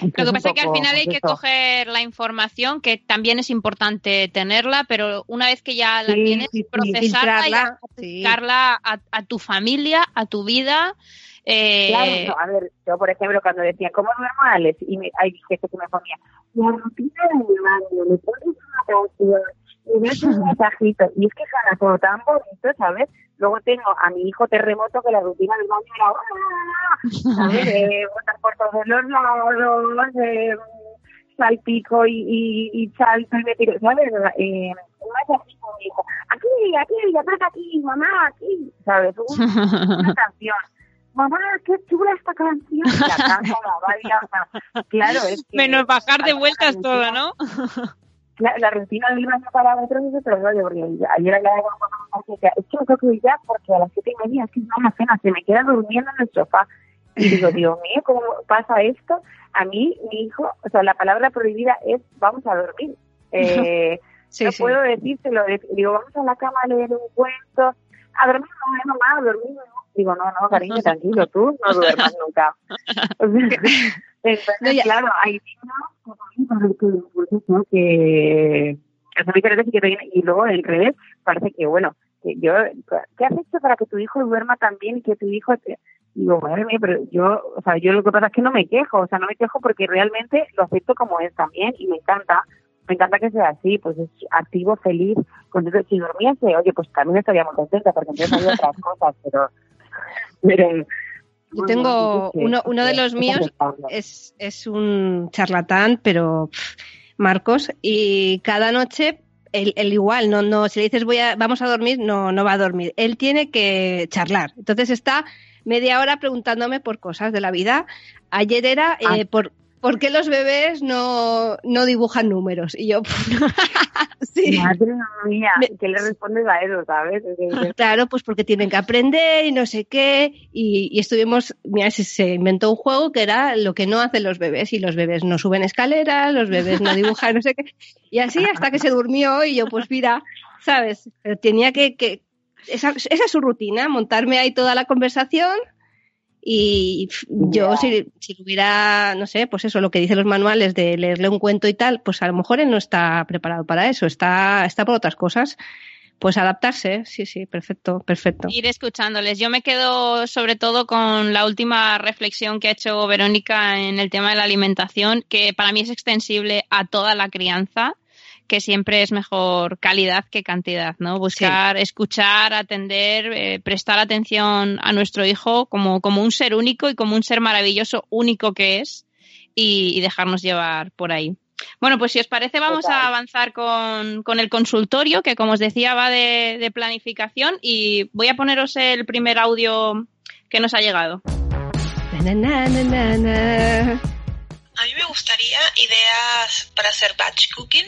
Lo que pasa es que al final hay que coger la información, que también es importante tenerla, pero una vez que ya la tienes, procesarla y aplicarla a, tu familia, a tu vida. Eh... Claro, a ver, yo por ejemplo cuando decía, ¿cómo duermo Alex? Y me, hay gente que me ponía, la rutina de baño, le pones una canción, y ves un [LAUGHS] mensajito, y es que suena todo tan bonito, ¿sabes? Luego tengo a mi hijo terremoto que la rutina del baño era, ¡ah! ¿sabes? [LAUGHS] Botar por todos los lados, de salpico y, y, y salto y me tiro, ¿sabes? Eh, un mi hijo, aquí, aquí, aprieta aquí, mamá, aquí, ¿sabes? Una [LAUGHS] canción mamá, qué chula esta canción. La canta, la claro, es que, Menos bajar de vueltas todo, ¿no? La, la, rutina del baño para otros es otro rollo, porque ayer hablaba con que es que no que ya porque a las siete y media es que no una cena, se me queda durmiendo en el sofá. Y digo, [LAUGHS] Dios mío, ¿cómo pasa esto? A mí, mi hijo, o sea, la palabra prohibida es vamos a dormir. [LAUGHS] Eh, sí, no sí. puedo decírselo, digo, vamos a la cama a leer un cuento, a dormir no, mamá, a dormir no Digo, no, no, cariño, tranquilo, tú no [LAUGHS] duermas nunca. [LAUGHS] Entonces, claro, hay niños que son diferentes y que viene, y luego el revés parece que, bueno, que yo, ¿qué has hecho para que tu hijo duerma también y que tu hijo te... Digo, madre mía, pero yo, o sea, yo lo que pasa es que no me quejo, o sea, no me quejo porque realmente lo acepto como es también y me encanta, me encanta que sea así, pues es activo, feliz, contento. Si durmiese, oye, pues también estaría muy contenta porque entonces hay otras cosas, pero pero yo tengo uno, uno de los míos es, es un charlatán, pero Marcos, y cada noche él, igual, no, no, si le dices voy a, vamos a dormir, no, no va a dormir. Él tiene que charlar. Entonces está media hora preguntándome por cosas de la vida. Ayer era ah. eh, por ¿por qué los bebés no, no dibujan números? Y yo, [LAUGHS] sí. Madre mía, ¿qué le respondes a eso, sabes? [LAUGHS] Claro, pues porque tienen que aprender y no sé qué. Y, estuvimos, mira, se, se, inventó un juego que era lo que no hacen los bebés. Y los bebés no suben escaleras, los bebés no dibujan, no sé qué. Y así hasta que se durmió y yo, pues mira, ¿sabes? Pero tenía que, que esa, esa es su rutina, montarme ahí toda la conversación y yo, si, si tuviera, no sé, pues eso, lo que dicen los manuales de leerle un cuento y tal, pues a lo mejor él no está preparado para eso, está, está por otras cosas. Pues adaptarse, sí, sí, perfecto, perfecto. Ir escuchándoles. Yo me quedo sobre todo con la última reflexión que ha hecho Verónica en el tema de la alimentación, que para mí es extensible a toda la crianza que siempre es mejor calidad que cantidad, ¿no? Buscar, escuchar, atender, eh, prestar atención a nuestro hijo como, como un ser único y como un ser maravilloso único que es y, dejarnos llevar por ahí. Bueno, pues si os parece vamos a avanzar con, con, el consultorio, que como os decía va de, de planificación y voy a poneros el primer audio que nos ha llegado. A mí me gustaría ideas para hacer batch cooking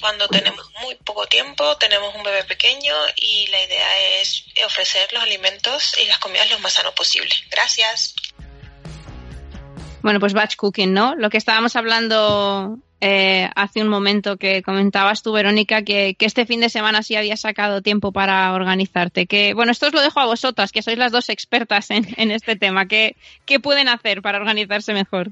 cuando tenemos muy poco tiempo, tenemos un bebé pequeño y la idea es ofrecer los alimentos y las comidas lo más sano posible. Gracias. Bueno, pues batch cooking, ¿no? Lo que estábamos hablando eh, hace un momento que comentabas tú, Verónica, que, este fin de semana sí había sacado tiempo para organizarte. Que, bueno, esto os lo dejo a vosotras, que sois las dos expertas en, en este tema. ¿Qué, ¿Qué pueden hacer para organizarse mejor?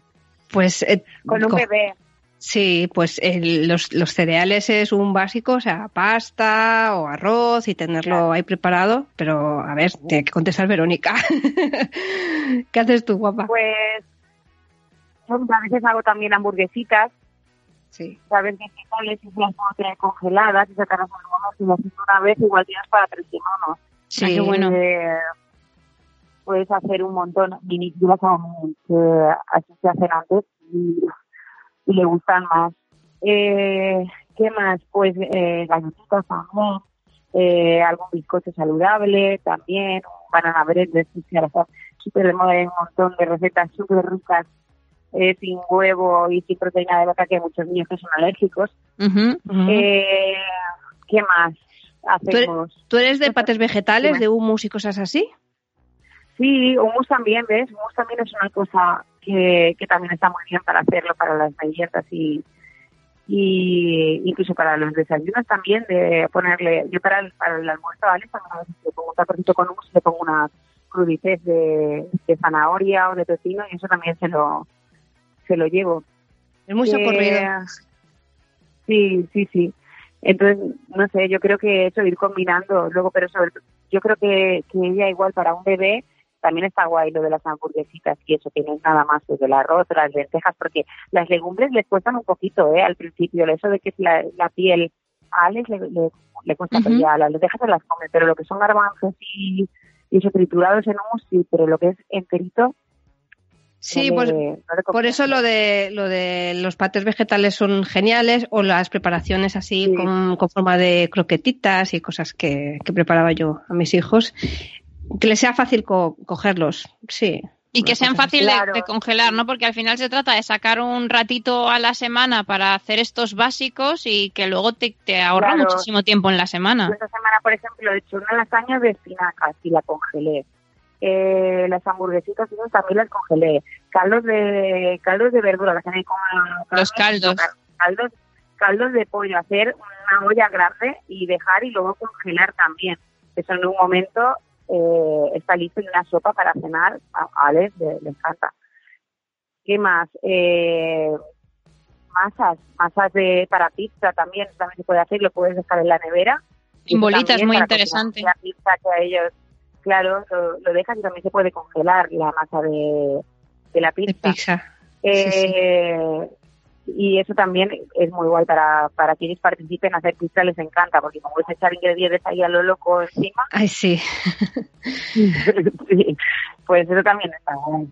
Pues eh, con un bebé. Sí, pues el, los, los, cereales es un básico, o sea, pasta o arroz y tenerlo claro. ahí preparado, pero a ver, tiene que contestar Verónica. [LAUGHS] ¿Qué haces tú, guapa? Pues a veces hago también hamburguesitas. Sí. Sabes vegetales y las puedo tener congeladas y sacarlas monos y las una vez igual tienes para tres semanas. Sí, bueno. Eh, puedes hacer un montón. Mini yo que así se hacen antes y, y le gustan más. Eh, ¿Qué más? Pues eh, galletitas también, eh, algún bizcocho saludable también, banana bread, que ahora está súper de moda, hay un montón de recetas súper ricas eh, sin huevo y sin proteína de vaca que hay muchos niños que son alérgicos. Uh -huh, uh -huh. Eh, ¿Qué más hacemos? ¿Tú eres, ¿Tú eres de pates vegetales, de humus y cosas así? Sí, humus también, ¿ves? Humus también es una cosa que, que también está muy bien para hacerlo para las galletas y, y incluso para los desayunos también de ponerle, yo para el, para el almuerzo, ¿vale? También a veces le pongo un tacorcito con humus y le pongo una crudités de, de zanahoria o de pepino y eso también se lo se lo llevo. Es muy socorrido. Eh, sí, sí, sí. Entonces, no sé, yo creo que eso ir combinando luego, pero sobre yo creo que, que ella igual para un bebé también está guay lo de las hamburguesitas y eso, que no es nada más el arroz las lentejas, porque las legumbres les cuestan un poquito, ¿eh? Al principio, eso de que la, la piel a Alex le, le, le cuesta, Ujú. pero ya las lentejas se las come, pero lo que son garbanzos y, y eso triturados en humus, sí, pero lo que es enterito, Sí, no pues le- no le por eso lo de lo de los patés vegetales son geniales o las preparaciones así Sí. con, con forma de croquetitas y cosas que, que preparaba yo a mis hijos. Que les sea fácil co- cogerlos, sí. Y que sean fáciles de- Claro. de, congelar, ¿no? Porque al final se trata de sacar un ratito a la semana para hacer estos básicos y que luego te, te ahorra Claro. muchísimo tiempo en la semana. Esta semana, por ejemplo, he hecho una lasaña de espinacas y la congelé. Eh, las hamburguesitas esas también las congelé. Caldos de caldos de verdura, las como Los caldos. caldos caldos de pollo, hacer una olla grande y dejar y luego congelar también. Eso en un momento eh, está listo y una sopa para cenar. A Alex le, le encanta. ¿Qué más? Eh, masas, masas de para pizza también, también se puede hacer, lo puedes dejar en la nevera. Eso bolitas, muy interesante. La pizza que a ellos, claro, lo, lo dejas y también se puede congelar la masa de, de la De pizza. pizza. Sí, sí. Y eso también es muy guay para, para quienes participen. Hacer pizza les encanta, porque como es echar ingredientes ahí a lo loco encima, Ay, sí. [LAUGHS] sí, pues eso también está guay.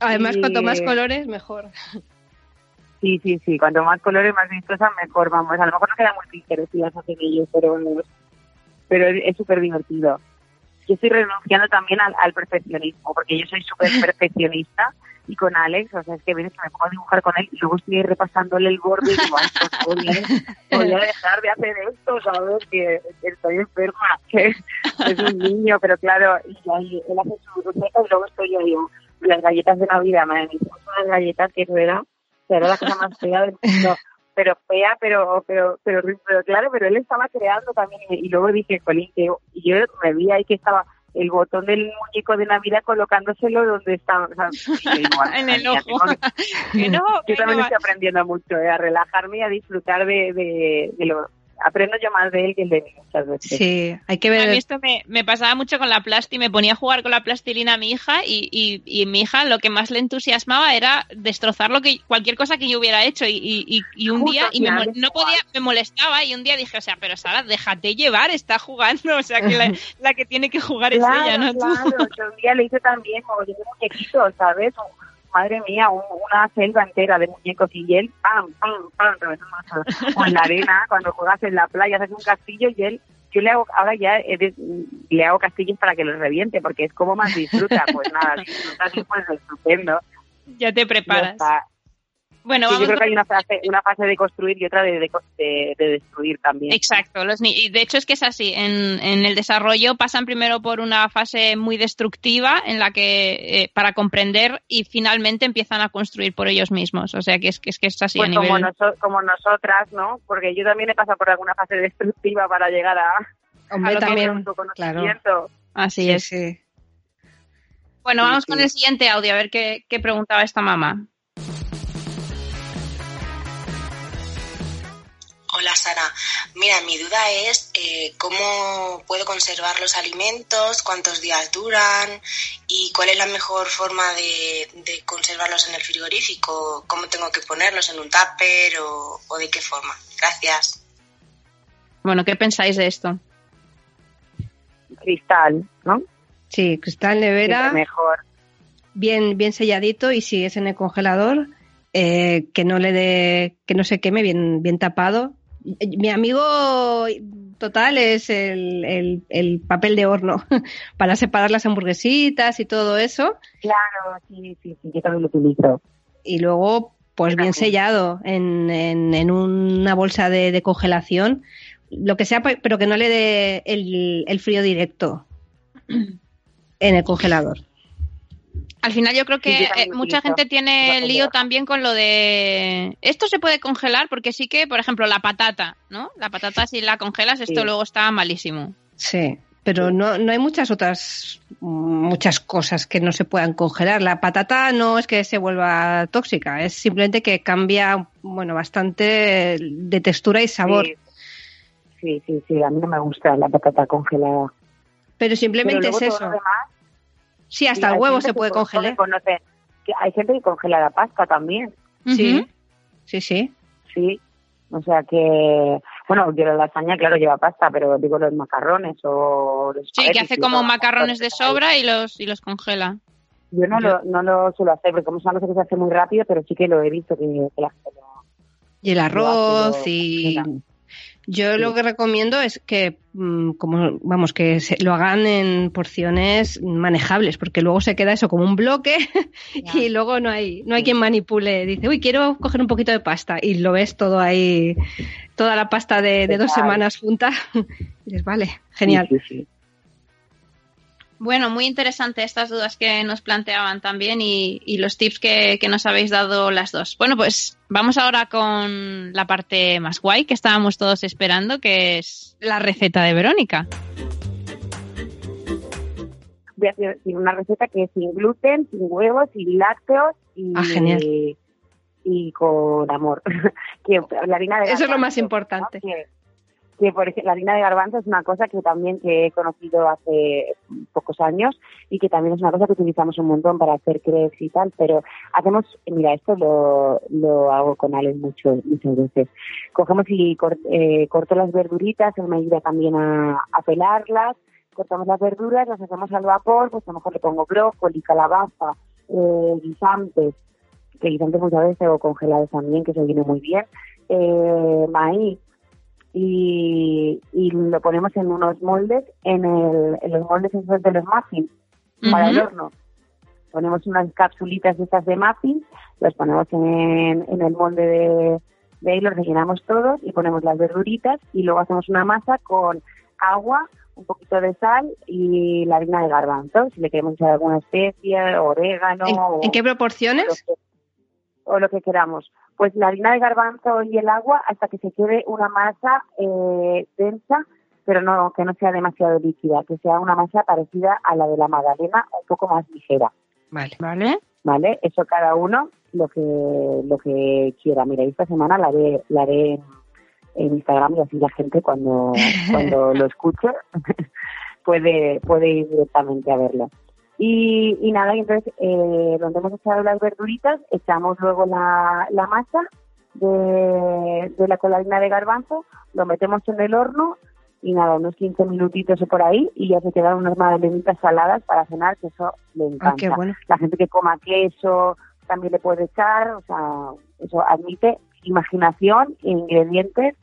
Además, Y- cuanto más colores, mejor. Sí, sí, sí. Cuanto más colores, más vistosas, mejor. Vamos, a lo mejor no quedan muy pinteresivas hacen ellos, pero, pero es súper divertido. Yo estoy renunciando también al, perfeccionismo, porque yo soy súper perfeccionista. Y con Alex, o sea, es que vienes que me pongo a dibujar con él y luego estoy repasándole el borde y digo, ay, pues podría, podría dejar de hacer esto, ¿sabes? Que, estoy enferma, que es un niño, pero claro, y ahí él hace su receta y luego estoy yo, digo, las galletas de Navidad, madre mía, unas galletas que era, que era la cosa más fea del mundo, pero fea, pero, pero, pero, pero claro, pero él estaba creando también, y, y luego dije, Colín, que yo me vi ahí que estaba el botón del muñeco de Navidad colocándoselo donde estaba, o sea, [LAUGHS] dije, igual, [LAUGHS] En el ojo. que- [LAUGHS] no, yo también no. estoy aprendiendo mucho, eh, a relajarme y a disfrutar de, de, de lo... Aprendo yo más de él que el de mí muchas veces. Sí, hay que A mí ver. esto me, me pasaba mucho con la plasti, me ponía a jugar con la plastilina a mi hija y, y, y mi hija lo que más le entusiasmaba era destrozar lo que cualquier cosa que yo hubiera hecho y, y, un Justo, día y me, no podía me molestaba y un día dije o sea pero Sara déjate llevar está jugando [LAUGHS] o sea que la, la que tiene que jugar es ella no tú claro, que un día le hice también como de muñequitos, ¿sabes? Un- madre mía, un- una selva entera de muñecos y él, pam, pam, pam, o en la arena, [LAUGHS] cuando juegas en la playa, haces un castillo y él, yo le hago, ahora ya de- le hago castillos para que los reviente, porque es como más disfruta, pues nada, [LAUGHS] disfruta así pues estupendo. ya te preparas. Bueno Sí, vamos yo creo que hay una fase, una fase de construir y otra de, de, de- de destruir también. Exacto, los ni- y de hecho es que es así. En, en el desarrollo pasan primero por una fase muy destructiva en la que eh, para comprender y finalmente empiezan a construir por ellos mismos. O sea que es que es, que es así Pues a como, nivel. noso- como nosotras, ¿no? Porque yo también he pasado por alguna fase destructiva para llegar a, Hombre, a lo que es también. autoconocimiento. Así Sí, es. sí. Bueno, Sí, vamos sí. con el siguiente audio a ver qué, qué preguntaba esta mamá. Hola Sara, mira, mi duda es eh, cómo puedo conservar los alimentos, cuántos días duran y cuál es la mejor forma de, de conservarlos en el frigorífico, cómo tengo que ponerlos en un tupper o, o de qué forma. Gracias. Bueno, ¿qué pensáis de esto? Cristal, ¿no? Sí, cristal nevera, mejor. bien, bien selladito y si es en el congelador, eh, que no le dé, que no se queme, bien, bien tapado. Mi amigo total es el, el- el papel de horno [LAUGHS] para separar las hamburguesitas y todo eso. Claro, sí, sí, sí, yo también lo utilizo. Y luego, pues bien sellado en, en, en una bolsa de, de congelación, lo que sea, pe- pero que no le dé el, el frío directo [CLEARS THROAT] en el congelador. Al final yo creo Sí, que yo eh, mucha gente tiene lío también con lo de esto se puede congelar porque sí que, por ejemplo, la patata, ¿no? La patata si la congelas esto Sí. luego está malísimo. Sí. pero no, no hay muchas otras, muchas cosas que no se puedan congelar. La patata no es que se vuelva tóxica, es simplemente que cambia, bueno, bastante de textura y sabor. Sí, sí, sí, a mí no me gusta la patata congelada. Pero simplemente es eso. Sí, hasta el huevo se puede congelar. que hay gente que congela la pasta también. Sí, sí, sí. Sí, o sea que, bueno, yo la lasaña, claro, lleva pasta, pero digo los macarrones o los Sí, que hace como macarrones de sobra y los, y los congela. Yo no, Lo, no lo suelo hacer, porque como es una cosa que se hace muy rápido, pero sí que lo he visto que, que la gente lo, Y el arroz y... Yo lo que recomiendo es que, mm, como vamos, que se, lo hagan en porciones manejables, porque luego se queda eso como un bloque [LAUGHS] y luego no hay, no hay quien manipule. Dice, uy, quiero coger un poquito de pasta y lo ves todo ahí, toda la pasta de, de dos semanas junta. [LAUGHS] y dices, vale, genial. Sí, sí, sí. Bueno, muy interesante estas dudas que nos planteaban también y, y los tips que, que, nos habéis dado las dos. Bueno, pues vamos ahora con la parte más guay que estábamos todos esperando, que es la receta de Verónica. Voy a hacer una receta que es sin gluten, sin huevos, sin lácteos y, ah, genial. y con amor. [LAUGHS] que la harina de Eso es lo más importante. ¿no? Que, por ejemplo, la harina de garbanzo es una cosa que también que he conocido hace pocos años y que también es una cosa que utilizamos un montón para hacer crepes y tal, pero hacemos, mira, esto lo, lo hago con Alex mucho, muchas veces. Cogemos y cort, eh, corto las verduritas, él me ayuda también a, a pelarlas, cortamos las verduras, las hacemos al vapor, pues a lo mejor le pongo brócoli, calabaza, eh, guisantes, que guisantes muchas veces tengo congelados también, que se viene muy bien, eh, maíz, y, y, lo ponemos en unos moldes, en, el, en los moldes esos de los muffins, uh -huh. para el horno. Ponemos unas capsulitas de estas de muffins, las ponemos en, en el molde de, de ahí, los rellenamos todos y ponemos las verduritas y luego hacemos una masa con agua, un poquito de sal y la harina de garbanzo, si le queremos echar alguna especia, orégano. ¿En, o, ¿en qué proporciones? O lo, que, o lo que queramos pues la harina de garbanzo y el agua hasta que se quede una masa eh, densa, pero no que no sea demasiado líquida, que sea una masa parecida a la de la magdalena, un poco más ligera. Vale. Vale. Vale, eso cada uno lo que lo que quiera. Mira, esta semana la haré, la haré en, en Instagram y así la gente cuando [LAUGHS] cuando lo escuche [LAUGHS] puede puede ir directamente a verlo. Y, y nada, y entonces eh, donde hemos echado las verduritas, echamos luego la, la masa de, de la coladina de garbanzo, lo metemos en el horno y nada, unos 15 minutitos o por ahí y ya se quedan unas magdalenitas saladas para cenar, que eso le encanta. Ah, bueno. La gente que coma queso también le puede echar, o sea, eso admite imaginación e ingredientes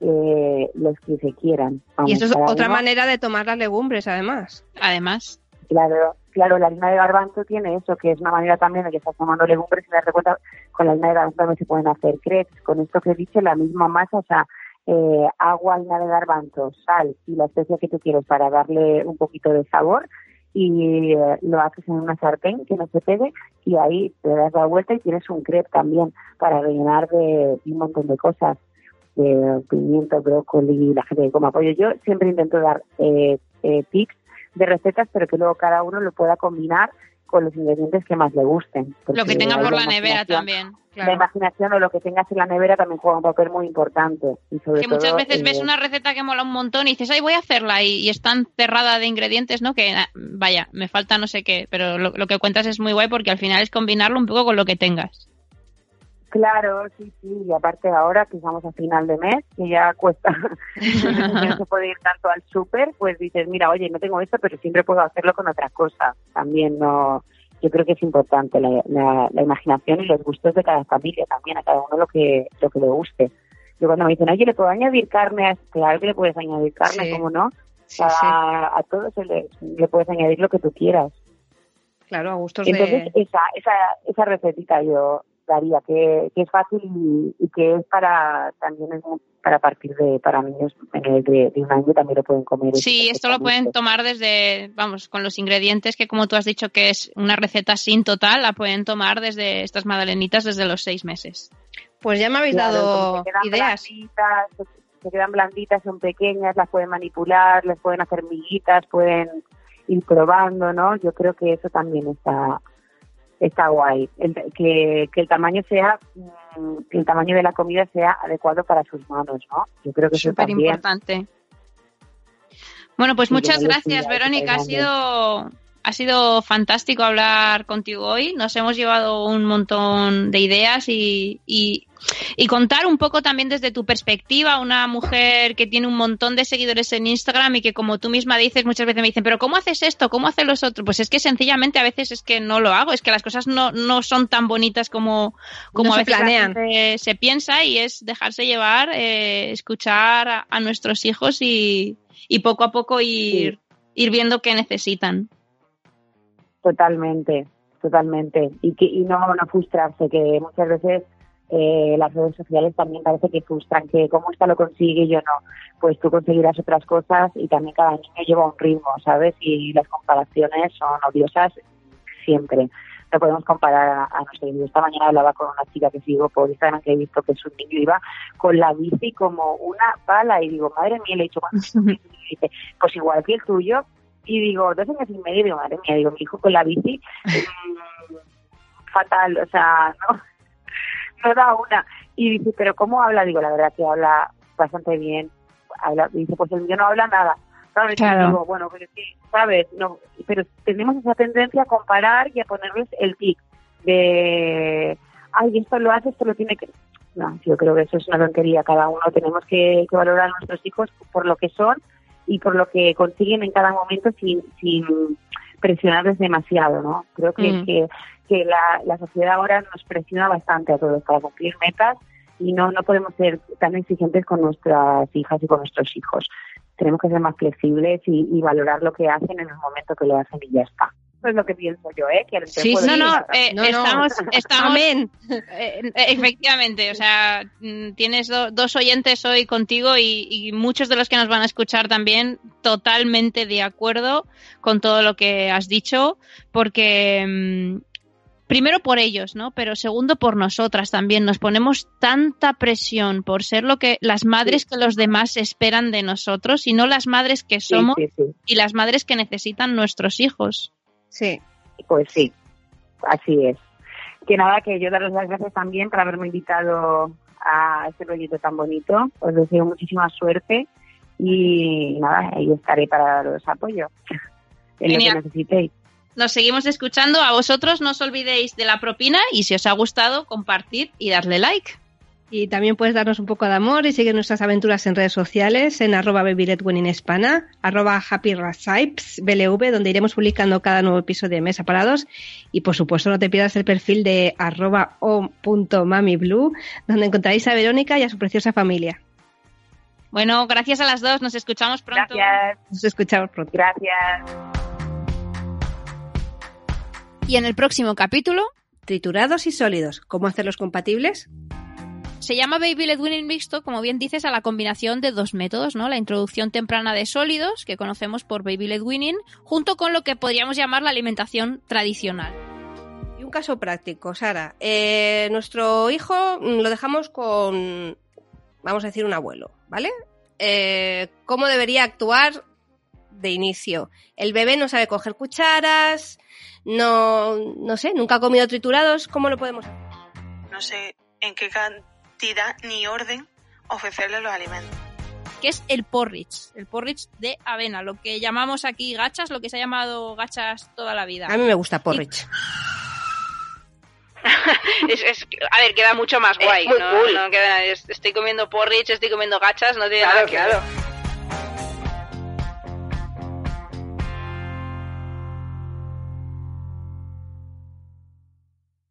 eh, los que se quieran. Vamos, y eso es otra manera de tomar las legumbres, además. Además. Claro, claro, la harina de garbanzo tiene eso, que es una manera también de que estás tomando legumbres y me cuenta, con la harina de garbanzo también se pueden hacer crepes. Con esto que he dicho, la misma masa, o sea, eh, agua, harina de garbanzo, sal y la especia que tú quieres para darle un poquito de sabor y eh, lo haces en una sartén que no se pegue y ahí te das la vuelta y tienes un crepe también para rellenar de, de un montón de cosas de pimiento, brócoli, la gente que coma pollo. Yo siempre intento dar eh, eh, tips de recetas, pero que luego cada uno lo pueda combinar con los ingredientes que más le gusten. Lo que tenga por la nevera también. Claro. La imaginación o lo que tengas en la nevera también juega un papel muy importante. Y sobre que muchas todo, veces eh, ves una receta que mola un montón y dices, ay, voy a hacerla y, y es tan cerrada de ingredientes, ¿no? Que, vaya, me falta no sé qué, pero lo, lo, que cuentas es muy guay porque al final es combinarlo un poco con lo que tengas. Claro, sí, sí, y aparte ahora que estamos a final de mes, que ya cuesta, [LAUGHS] no se puede ir tanto al súper, pues dices, mira, oye, no tengo esto, pero siempre puedo hacerlo con otra cosa. También no, yo creo que es importante la, la, la imaginación y los gustos de cada familia también, a cada uno lo que, lo que le guste. Yo cuando me dicen, oye, ¿le puedo añadir carne a este? Claro que le puedes añadir carne, sí. ¿cómo no? Sí, a, sí. a todos le, le puedes añadir lo que tú quieras. Claro, a gustos Entonces, de... esa, esa, esa recetita yo daría, que, que es fácil y, y, que es para también es para partir de para niños de, de, un año también lo pueden comer. Sí, esto lo pueden tomar desde, vamos, con los ingredientes que como tú has dicho que es una receta sin total, la pueden tomar desde estas magdalenitas desde los seis meses. Pues ya me habéis claro, dado ideas. Platitas, se quedan blanditas, son pequeñas, las pueden manipular, les pueden hacer miguitas, pueden ir probando, ¿no? Yo creo que eso también está está guay, que, que el tamaño sea mm, que el tamaño de la comida sea adecuado para sus manos, ¿no? Yo creo que eso Súper importante. Bueno, pues muchas gracias, Verónica. Ha sido, ha sido fantástico hablar contigo hoy. Nos hemos llevado un montón de ideas y, y, y contar un poco también desde tu perspectiva, una mujer que tiene un montón de seguidores en Instagram y que, como tú misma dices, muchas veces me dicen, pero ¿cómo haces esto? ¿Cómo hacen los otros? Pues es que sencillamente a veces es que no lo hago, es que las cosas no, no son tan bonitas como, como No a veces planean. se piensa y es dejarse llevar, eh, escuchar a, a nuestros hijos y, y poco a poco ir, ir viendo qué necesitan. Totalmente, totalmente. Y que y no, no frustrarse, que muchas veces eh, las redes sociales también parece que frustran, que cómo esta lo consigue y yo no. Pues tú conseguirás otras cosas y también cada niño lleva un ritmo, ¿sabes? Y las comparaciones son odiosas siempre. No podemos comparar a, a nuestro hijo. Esta mañana hablaba con una chica que sigo por Instagram que he visto que su niño iba con la bici como una bala y digo, madre mía, le he dicho, ¿cuántos años tiene?" Y dice, pues igual que el tuyo, y digo, dos años y medio, digo, madre mía, digo, mi hijo con la bici, mm, fatal, o sea, no, [LAUGHS] no da una. Y dice, pero ¿cómo habla? Digo, la verdad que habla bastante bien. Habla, dice, pues el mío no habla nada. ¿Sabes? Y Claro. digo, bueno, pero que, ¿sabes? No, pero tenemos esa tendencia a comparar y a ponerles el tic de, ay, esto lo hace, esto lo tiene que... No, yo creo que eso es una tontería. Cada uno tenemos que, que valorar a nuestros hijos por lo que son y por lo que consiguen en cada momento sin, sin presionarles demasiado, ¿no? Creo que, Mm. que, que la, la sociedad ahora nos presiona bastante a todos para cumplir metas y no, no podemos ser tan exigentes con nuestras hijas y con nuestros hijos. Tenemos que ser más flexibles y, y valorar lo que hacen en el momento que lo hacen y ya está. Eso es lo que pienso yo, ¿eh? Que el Sí, No, no, eh, No, no. estamos, [LAUGHS] estamos Amén. Eh, efectivamente, o sea, mm, tienes do- dos oyentes hoy contigo y, y muchos de los que nos van a escuchar también totalmente de acuerdo con todo lo que has dicho, porque mm, primero por ellos, ¿no? Pero segundo por nosotras también. Nos ponemos tanta presión por ser lo que las madres que los demás esperan de nosotros y no las madres que somos sí, sí. y las madres que necesitan nuestros hijos. Sí. Pues sí, así es. Que nada, que yo daros las gracias también por haberme invitado a este proyecto tan bonito. Os deseo muchísima suerte y nada, ahí estaré para daros apoyo en Genial. lo que necesitéis. Nos seguimos escuchando. A vosotros no os olvidéis de la propina y si os ha gustado, compartid y darle like. Y también puedes darnos un poco de amor y seguir nuestras aventuras en redes sociales en arroba babyletwinningspana, arroba happyrasipes, BLV, donde iremos publicando cada nuevo episodio de Mesa Parados. Y por supuesto no te pierdas el perfil de arroba o.mamiblue, donde encontraréis a Verónica y a su preciosa familia. Bueno, gracias a las dos. Nos escuchamos pronto. Gracias, Nos escuchamos pronto. gracias. Y en el próximo capítulo Triturados y sólidos, ¿cómo hacerlos compatibles? Se llama Baby Led Winning Mixto, como bien dices, a la combinación de dos métodos, ¿no? La introducción temprana de sólidos, que conocemos por Baby Led Winning, junto con lo que podríamos llamar la alimentación tradicional. Y un caso práctico, Sara. Eh, nuestro hijo mm, lo dejamos con, vamos a decir, un abuelo, ¿vale? Eh, ¿Cómo debería actuar de inicio? El bebé no sabe coger cucharas, no, no sé, nunca ha comido triturados, ¿cómo lo podemos hacer? No sé en qué ni orden ofrecerle los alimentos. que es el porridge, el porridge de avena, lo que llamamos aquí gachas, lo que se ha llamado gachas toda la vida. A mí me gusta porridge. [LAUGHS] Es, es- a ver, queda mucho más Es guay. muy ¿no? cool. No queda- es- estoy comiendo porridge, estoy comiendo gachas, no tiene Claro, nada que ver. claro.